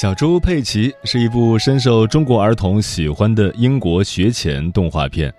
小猪佩奇是一部深受中国儿童喜欢的英国学前动画片，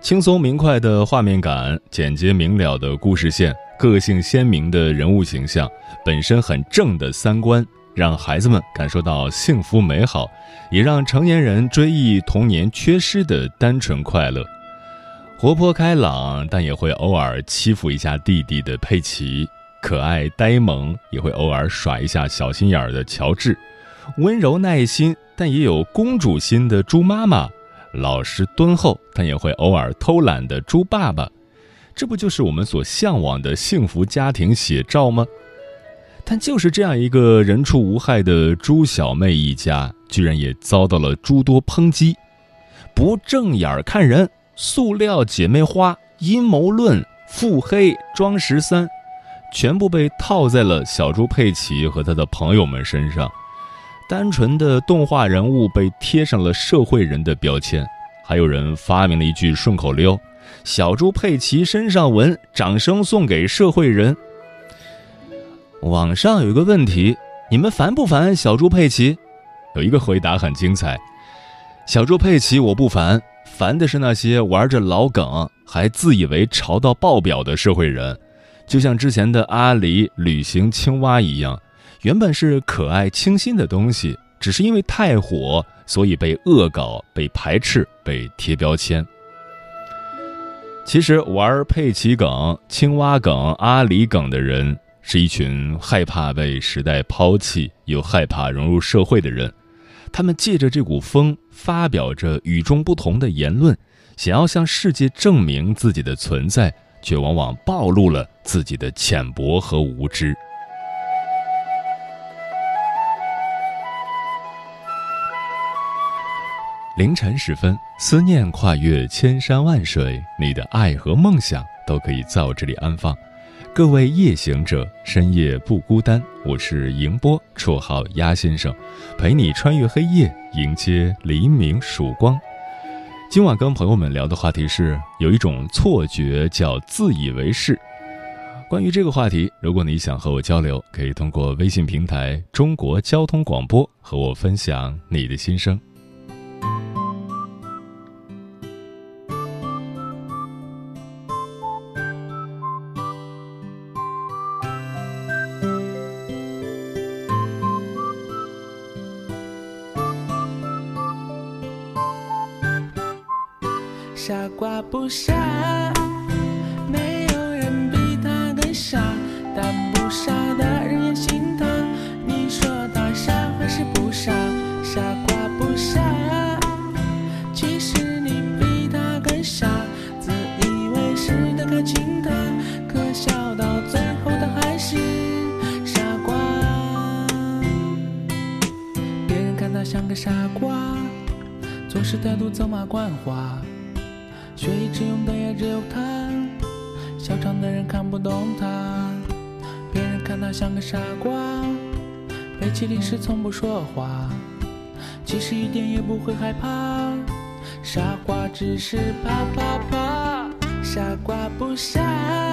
轻松明快的画面感、简洁明了的故事线、个性鲜明的人物形象、本身很正的三观，让孩子们感受到幸福美好，也让成年人追忆童年缺失的单纯快乐。活泼开朗，但也会偶尔欺负一下弟弟的佩奇；可爱呆萌，也会偶尔耍一下小心眼儿的乔治。温柔耐心，但也有公主心的猪妈妈；老实敦厚，但也会偶尔偷懒的猪爸爸。这不就是我们所向往的幸福家庭写照吗？但就是这样一个人畜无害的猪小妹一家，居然也遭到了诸多抨击：不正眼看人、塑料姐妹花、阴谋论、腹黑、装十三，全部被套在了小猪佩奇和他的朋友们身上。单纯的动画人物被贴上了社会人的标签，还有人发明了一句顺口溜：“小猪佩奇身上纹，掌声送给社会人。”网上有一个问题：你们烦不烦小猪佩奇？有一个回答很精彩：“小猪佩奇我不烦，烦的是那些玩着老梗还自以为潮到爆表的社会人，就像之前的阿里旅行青蛙一样。”原本是可爱清新的东西，只是因为太火，所以被恶搞、被排斥、被贴标签。其实玩佩奇梗、青蛙梗、阿里梗的人，是一群害怕被时代抛弃又害怕融入社会的人。他们借着这股风，发表着与众不同的言论，想要向世界证明自己的存在，却往往暴露了自己的浅薄和无知。凌晨时分，思念跨越千山万水，你的爱和梦想都可以在我这里安放。各位夜行者，深夜不孤单。我是迎波，绰号鸭先生，陪你穿越黑夜，迎接黎明曙光。今晚跟朋友们聊的话题是：有一种错觉叫自以为是。关于这个话题，如果你想和我交流，可以通过微信平台“中国交通广播”和我分享你的心声。傻瓜不傻，没有人比他更傻，但不傻的人也心疼。你说他傻还是不傻？傻瓜不傻，其实你比他更傻，自以为是的看清他，可笑到最后他还是傻瓜。别人看他像个傻瓜，做事态度走马观花。只有他，笑场的人看不懂他。别人看他像个傻瓜，背起历史从不说话，其实一点也不会害怕。傻瓜只是怕怕怕，傻瓜不傻，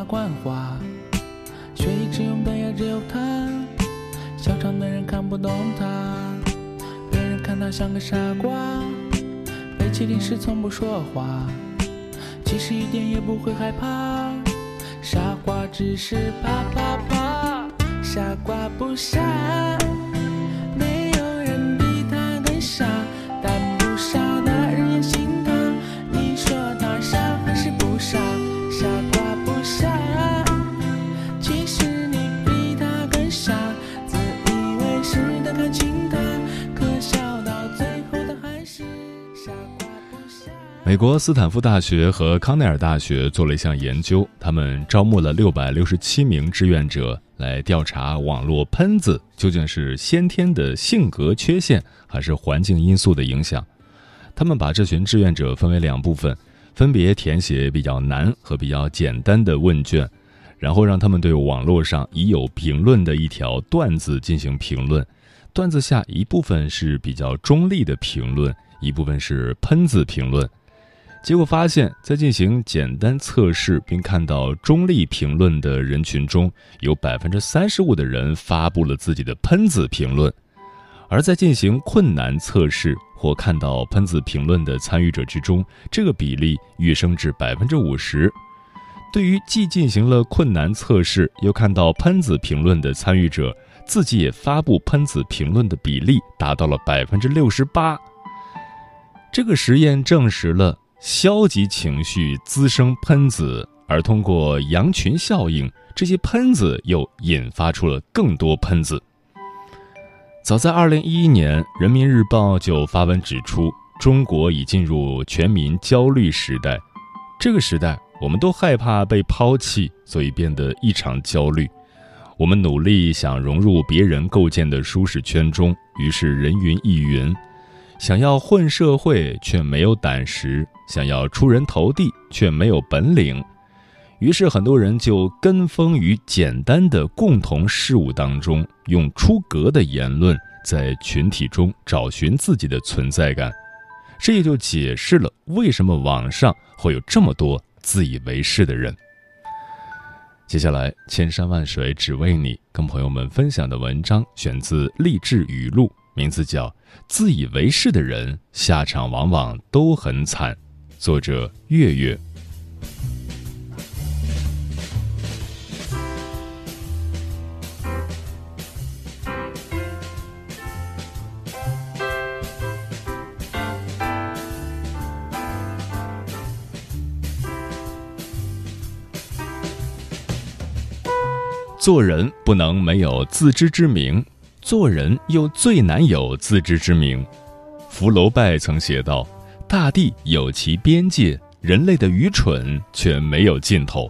态度走马观花，学以致用的也只有他，笑场的人看不懂他。别人看他像个傻瓜，被欺凌时从不说话，其实一点也不会害怕，傻瓜只是怕怕怕，傻瓜不傻。美国斯坦福大学和康奈尔大学做了一项研究，他们招募了六百六十七名志愿者来调查网络喷子究竟是先天的性格缺陷，还是环境因素的影响。他们把这群志愿者分为两部分，分别填写比较难和比较简单的问卷，然后让他们对网络上已有评论的一条段子进行评论。段子下一部分是比较中立的评论，一部分是喷子评论。结果发现，在进行简单测试并看到中立评论的人群中，有百分之三十五的人发布了自己的喷子评论；而在进行困难测试或看到喷子评论的参与者之中，这个比例跃升至百分之五十。对于既进行了困难测试又看到喷子评论的参与者，自己也发布喷子评论的比例达到了百分之六十八。这个实验证实了消极情绪滋生喷子，而通过羊群效应，这些喷子又引发出了更多喷子。早在二零一一年，《人民日报》就发文指出，中国已进入全民焦虑时代。这个时代，我们都害怕被抛弃，所以变得异常焦虑。我们努力想融入别人构建的舒适圈中，于是人云亦云。想要混社会，却没有胆识；想要出人头地，却没有本领。于是，很多人就跟风于简单的共同事物当中，用出格的言论在群体中找寻自己的存在感。这也就解释了为什么网上会有这么多自以为是的人。接下来，千山万水只为你，跟朋友们分享的文章选自励志语录。名字叫《自以为是的人下场往往都很惨》，作者月月。做人不能没有自知之明。做人又最难有自知之明。福楼拜曾写道：“大地有其边界，人类的愚蠢却没有尽头。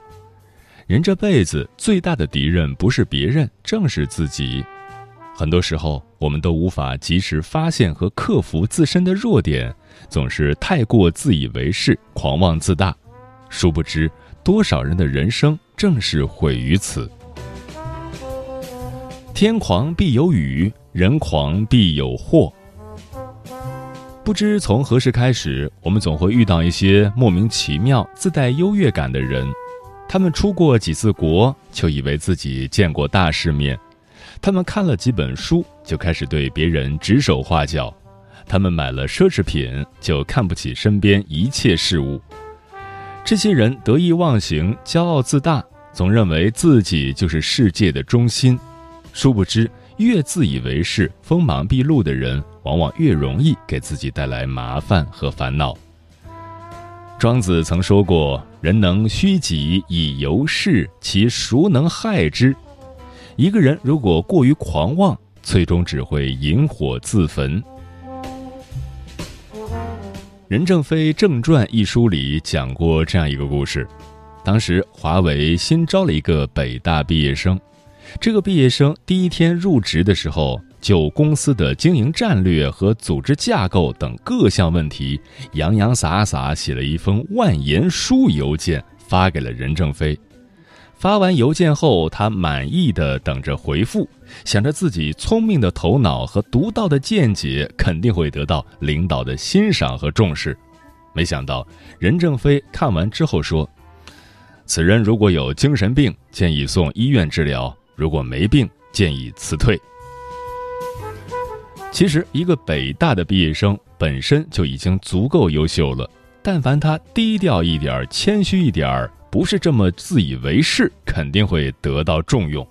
人这辈子最大的敌人不是别人，正是自己。很多时候，我们都无法及时发现和克服自身的弱点，总是太过自以为是、狂妄自大。殊不知，多少人的人生正是毁于此。”天狂必有雨，人狂必有祸。不知从何时开始，我们总会遇到一些莫名其妙、自带优越感的人。他们出过几次国，就以为自己见过大世面；他们看了几本书，就开始对别人指手画脚；他们买了奢侈品，就看不起身边一切事物。这些人得意忘形、骄傲自大，总认为自己就是世界的中心。殊不知，越自以为是、锋芒毕露的人，往往越容易给自己带来麻烦和烦恼。庄子曾说过：“人能虚己以游世，其孰能害之？”一个人如果过于狂妄，最终只会引火自焚。任正非正传》一书里讲过这样一个故事：当时华为新招了一个北大毕业生，这个毕业生第一天入职的时候，就公司的经营战略和组织架构等各项问题，洋洋洒洒写了一封万言书邮件发给了任正非。发完邮件后，他满意的等着回复，想着自己聪明的头脑和独到的见解肯定会得到领导的欣赏和重视。没想到任正非看完之后说：“此人如果有精神病，建议送医院治疗；如果没病，建议辞退。”其实，一个北大的毕业生本身就已经足够优秀了，但凡他低调一点、谦虚一点。不是这么自以为是，肯定会得到重用。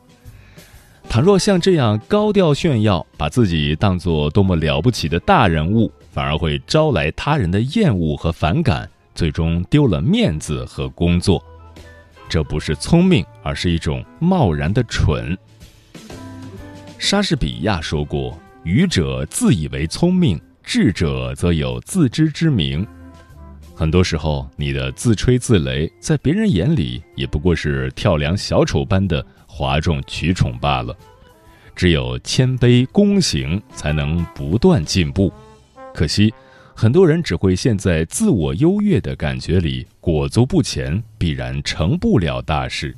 倘若像这样高调炫耀，把自己当做多么了不起的大人物，反而会招来他人的厌恶和反感，最终丢了面子和工作。这不是聪明，而是一种贸然的蠢。莎士比亚说过：“愚者自以为聪明，智者则有自知之明。”很多时候，你的自吹自擂，在别人眼里也不过是跳梁小丑般的哗众取宠罢了。只有谦卑躬行，才能不断进步。可惜，很多人只会陷在自我优越的感觉里，裹足不前，必然成不了大事。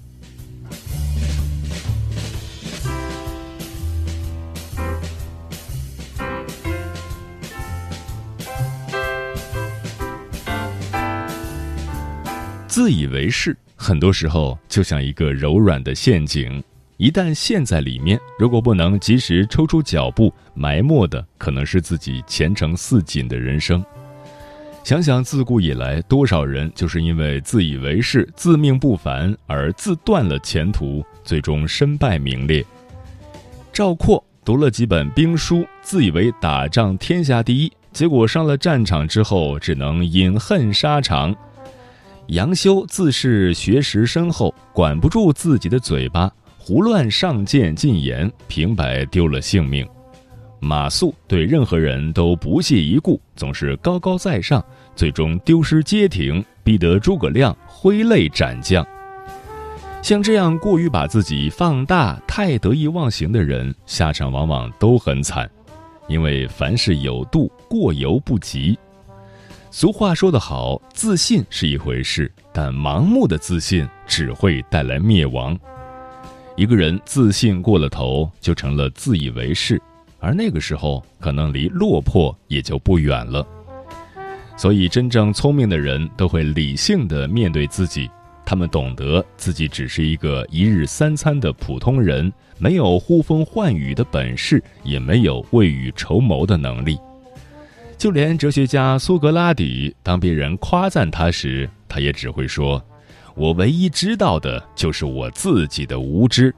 自以为是，很多时候就像一个柔软的陷阱，一旦陷在里面，如果不能及时抽出脚步，埋没的可能是自己前程似锦的人生。想想自古以来，多少人就是因为自以为是、自命不凡而自断了前途，最终身败名裂。赵括读了几本兵书，自以为打仗天下第一，结果上了战场之后，只能饮恨沙场。杨修自恃学识深厚，管不住自己的嘴巴，胡乱上谏进言，平白丢了性命。马谡对任何人都不屑一顾，总是高高在上，最终丢失街亭，逼得诸葛亮挥泪斩将。像这样过于把自己放大、太得意忘形的人，下场往往都很惨，因为凡事有度，过犹不及。俗话说得好，自信是一回事，但盲目的自信只会带来灭亡。一个人自信过了头，就成了自以为是，而那个时候可能离落魄也就不远了。所以，真正聪明的人都会理性的面对自己，他们懂得自己只是一个一日三餐的普通人，没有呼风唤雨的本事，也没有未雨绸缪的能力。就连哲学家苏格拉底，当别人夸赞他时，他也只会说：“我唯一知道的就是我自己的无知。”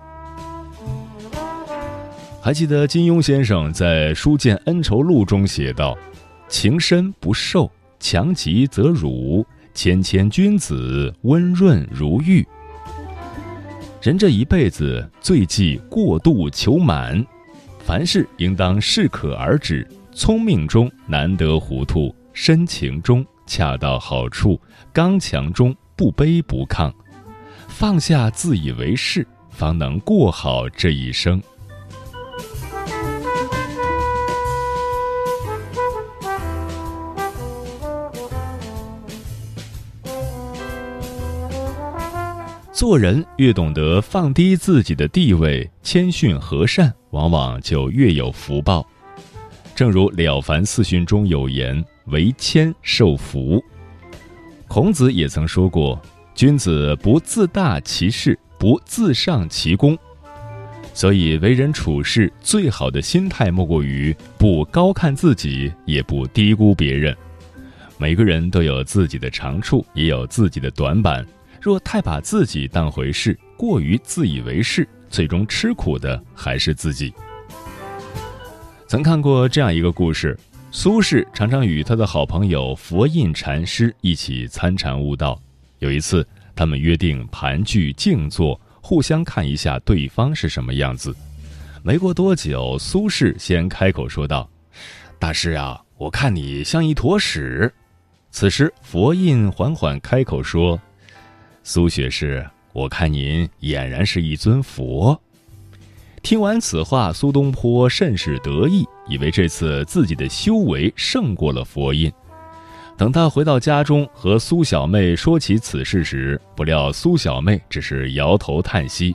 还记得金庸先生在《书剑恩仇录》中写道：“情深不寿，强极则辱；谦谦君子，温润如玉。”人这一辈子最忌过度求满，凡事应当适可而止。聪明中难得糊涂，深情中恰到好处，刚强中不卑不亢，放下自以为是，方能过好这一生。做人越懂得放低自己的地位，谦逊和善，往往就越有福报。正如《了凡四训》中有言：“为谦受福。”孔子也曾说过：“君子不自大其事，不自上其功。”所以，为人处事最好的心态莫过于不高看自己，也不低估别人。每个人都有自己的长处，也有自己的短板。若太把自己当回事，过于自以为是，最终吃苦的还是自己。曾看过这样一个故事：苏轼常常与他的好朋友佛印禅师一起参禅悟道。有一次，他们约定盘踞静坐，互相看一下对方是什么样子。没过多久，苏轼先开口说道：“大师啊，我看你像一坨屎。”此时，佛印缓缓开口说：“苏学士，我看您俨然是一尊佛。”听完此话，苏东坡甚是得意，以为这次自己的修为胜过了佛印。等他回到家中和苏小妹说起此事时，不料苏小妹只是摇头叹息：“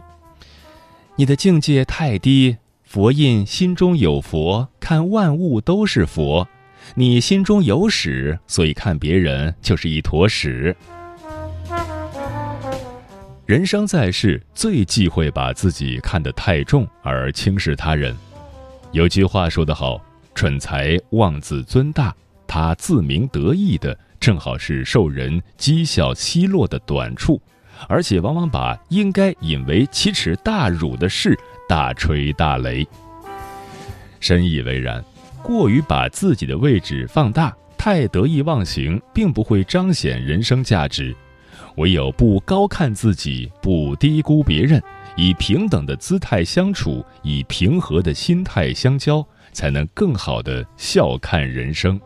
你的境界太低，佛印心中有佛，看万物都是佛；你心中有屎，所以看别人就是一坨屎。”人生在世，最忌讳把自己看得太重而轻视他人。有句话说得好：“蠢才妄自尊大，他自鸣得意的正好是受人讥笑奚落的短处，而且往往把应该引为奇耻大辱的事大吹大擂。”深以为然，过于把自己的位置放大，太得意忘形，并不会彰显人生价值。唯有不高看自己，不低估别人，以平等的姿态相处，以平和的心态相交，才能更好的笑看人生。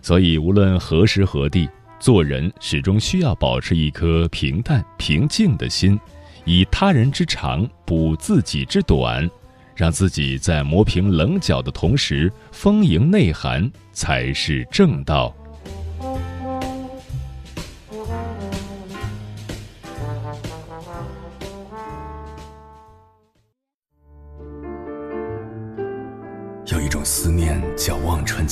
所以，无论何时何地，做人始终需要保持一颗平淡平静的心，以他人之长补自己之短，让自己在磨平棱角的同时丰盈内涵，才是正道。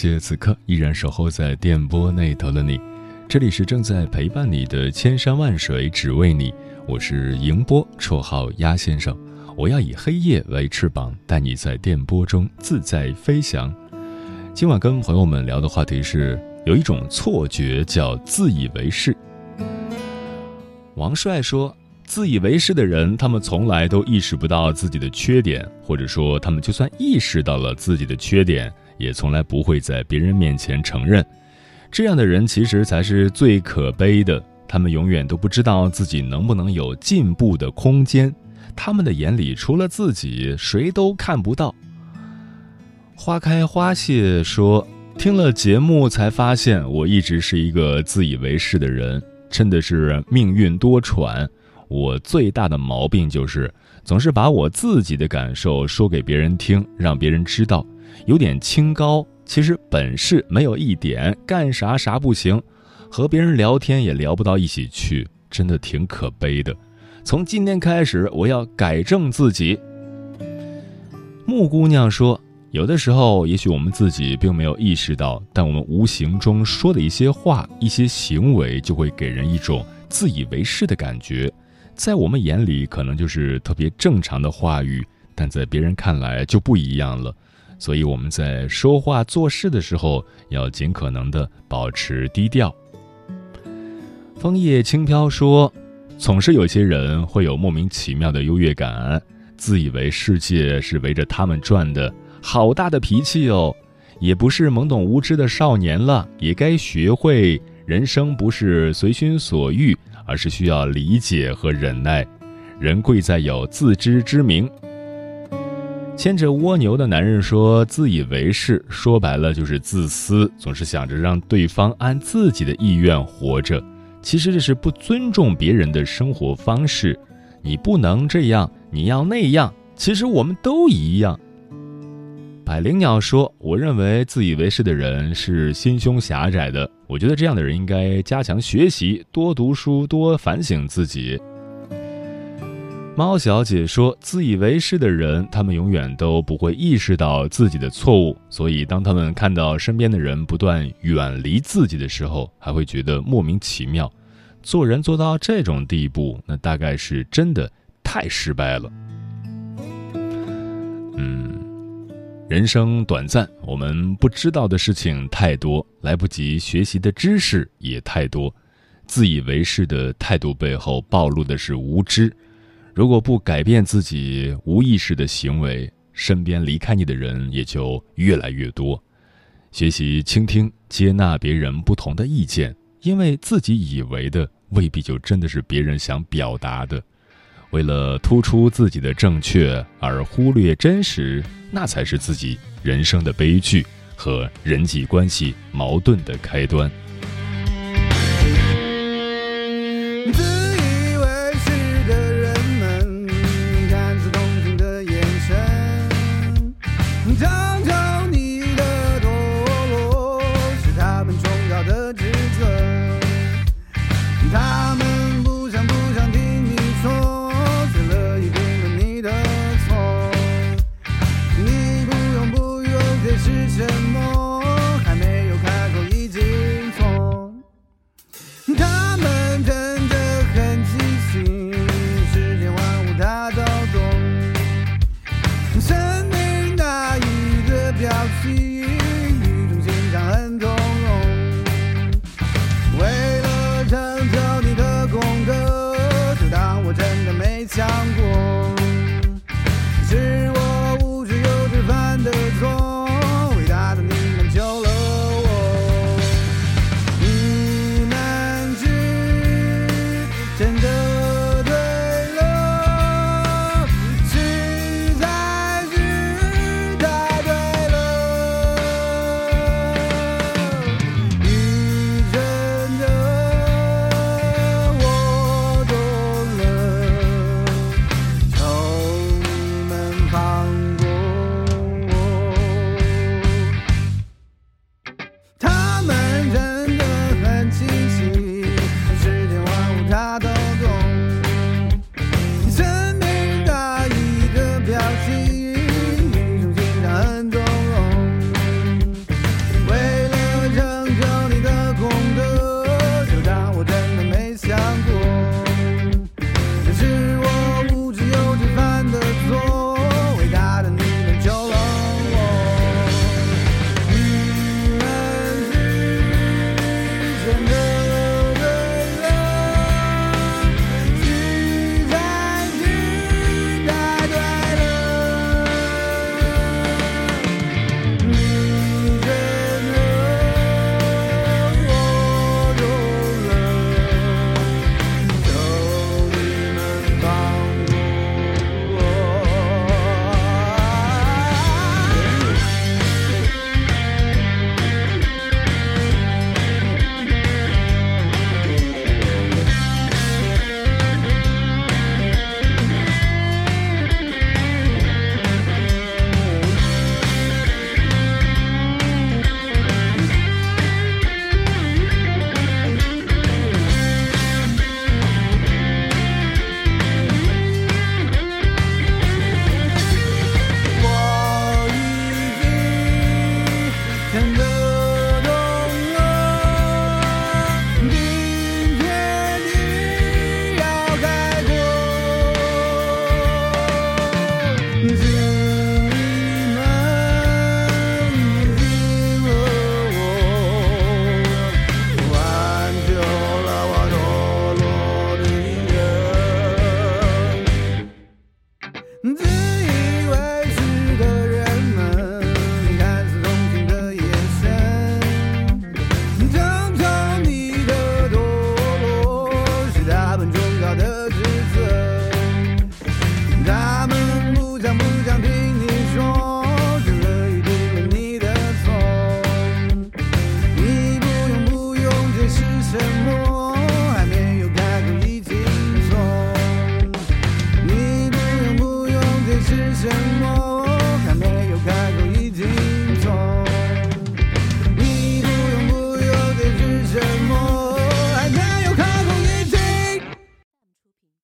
谢此刻依然守候在电波那头的你，这里是正在陪伴你的千山万水只为你，我是迎波，绰号鸭先生。我要以黑夜为翅膀，带你在电波中自在飞翔。今晚跟朋友们聊的话题是，有一种错觉叫自以为是。王帅说，自以为是的人，他们从来都意识不到自己的缺点，或者说，他们就算意识到了自己的缺点。也从来不会在别人面前承认，这样的人其实才是最可悲的。他们永远都不知道自己能不能有进步的空间，他们的眼里除了自己，谁都看不到。花开花谢说，听了节目才发现，我一直是一个自以为是的人，真的是命运多舛。我最大的毛病就是总是把我自己的感受说给别人听，让别人知道。有点清高，其实本事没有一点，干啥啥不行，和别人聊天也聊不到一起去，真的挺可悲的。从今天开始，我要改正自己。木姑娘说：“有的时候，也许我们自己并没有意识到，但我们无形中说的一些话、一些行为，就会给人一种自以为是的感觉。在我们眼里，可能就是特别正常的话语，但在别人看来就不一样了。”所以我们在说话做事的时候，要尽可能的保持低调。枫叶轻飘说：“总是有些人会有莫名其妙的优越感，自以为世界是围着他们转的，好大的脾气哦！也不是懵懂无知的少年了，也该学会人生不是随心所欲，而是需要理解和忍耐。人贵在有自知之明。”牵着蜗牛的男人说：“自以为是，说白了就是自私，总是想着让对方按自己的意愿活着。其实这是不尊重别人的生活方式。你不能这样，你要那样。其实我们都一样。”百灵鸟说：“我认为自以为是的人是心胸狭窄的。我觉得这样的人应该加强学习，多读书，多反省自己。”猫小姐说：“自以为是的人，他们永远都不会意识到自己的错误，所以当他们看到身边的人不断远离自己的时候，还会觉得莫名其妙。做人做到这种地步，那大概是真的太失败了。”嗯，人生短暂，我们不知道的事情太多，来不及学习的知识也太多，自以为是的态度背后暴露的是无知。如果不改变自己无意识的行为，身边离开你的人也就越来越多。学习倾听、接纳别人不同的意见，因为自己以为的未必就真的是别人想表达的。为了突出自己的正确而忽略真实，那才是自己人生的悲剧和人际关系矛盾的开端。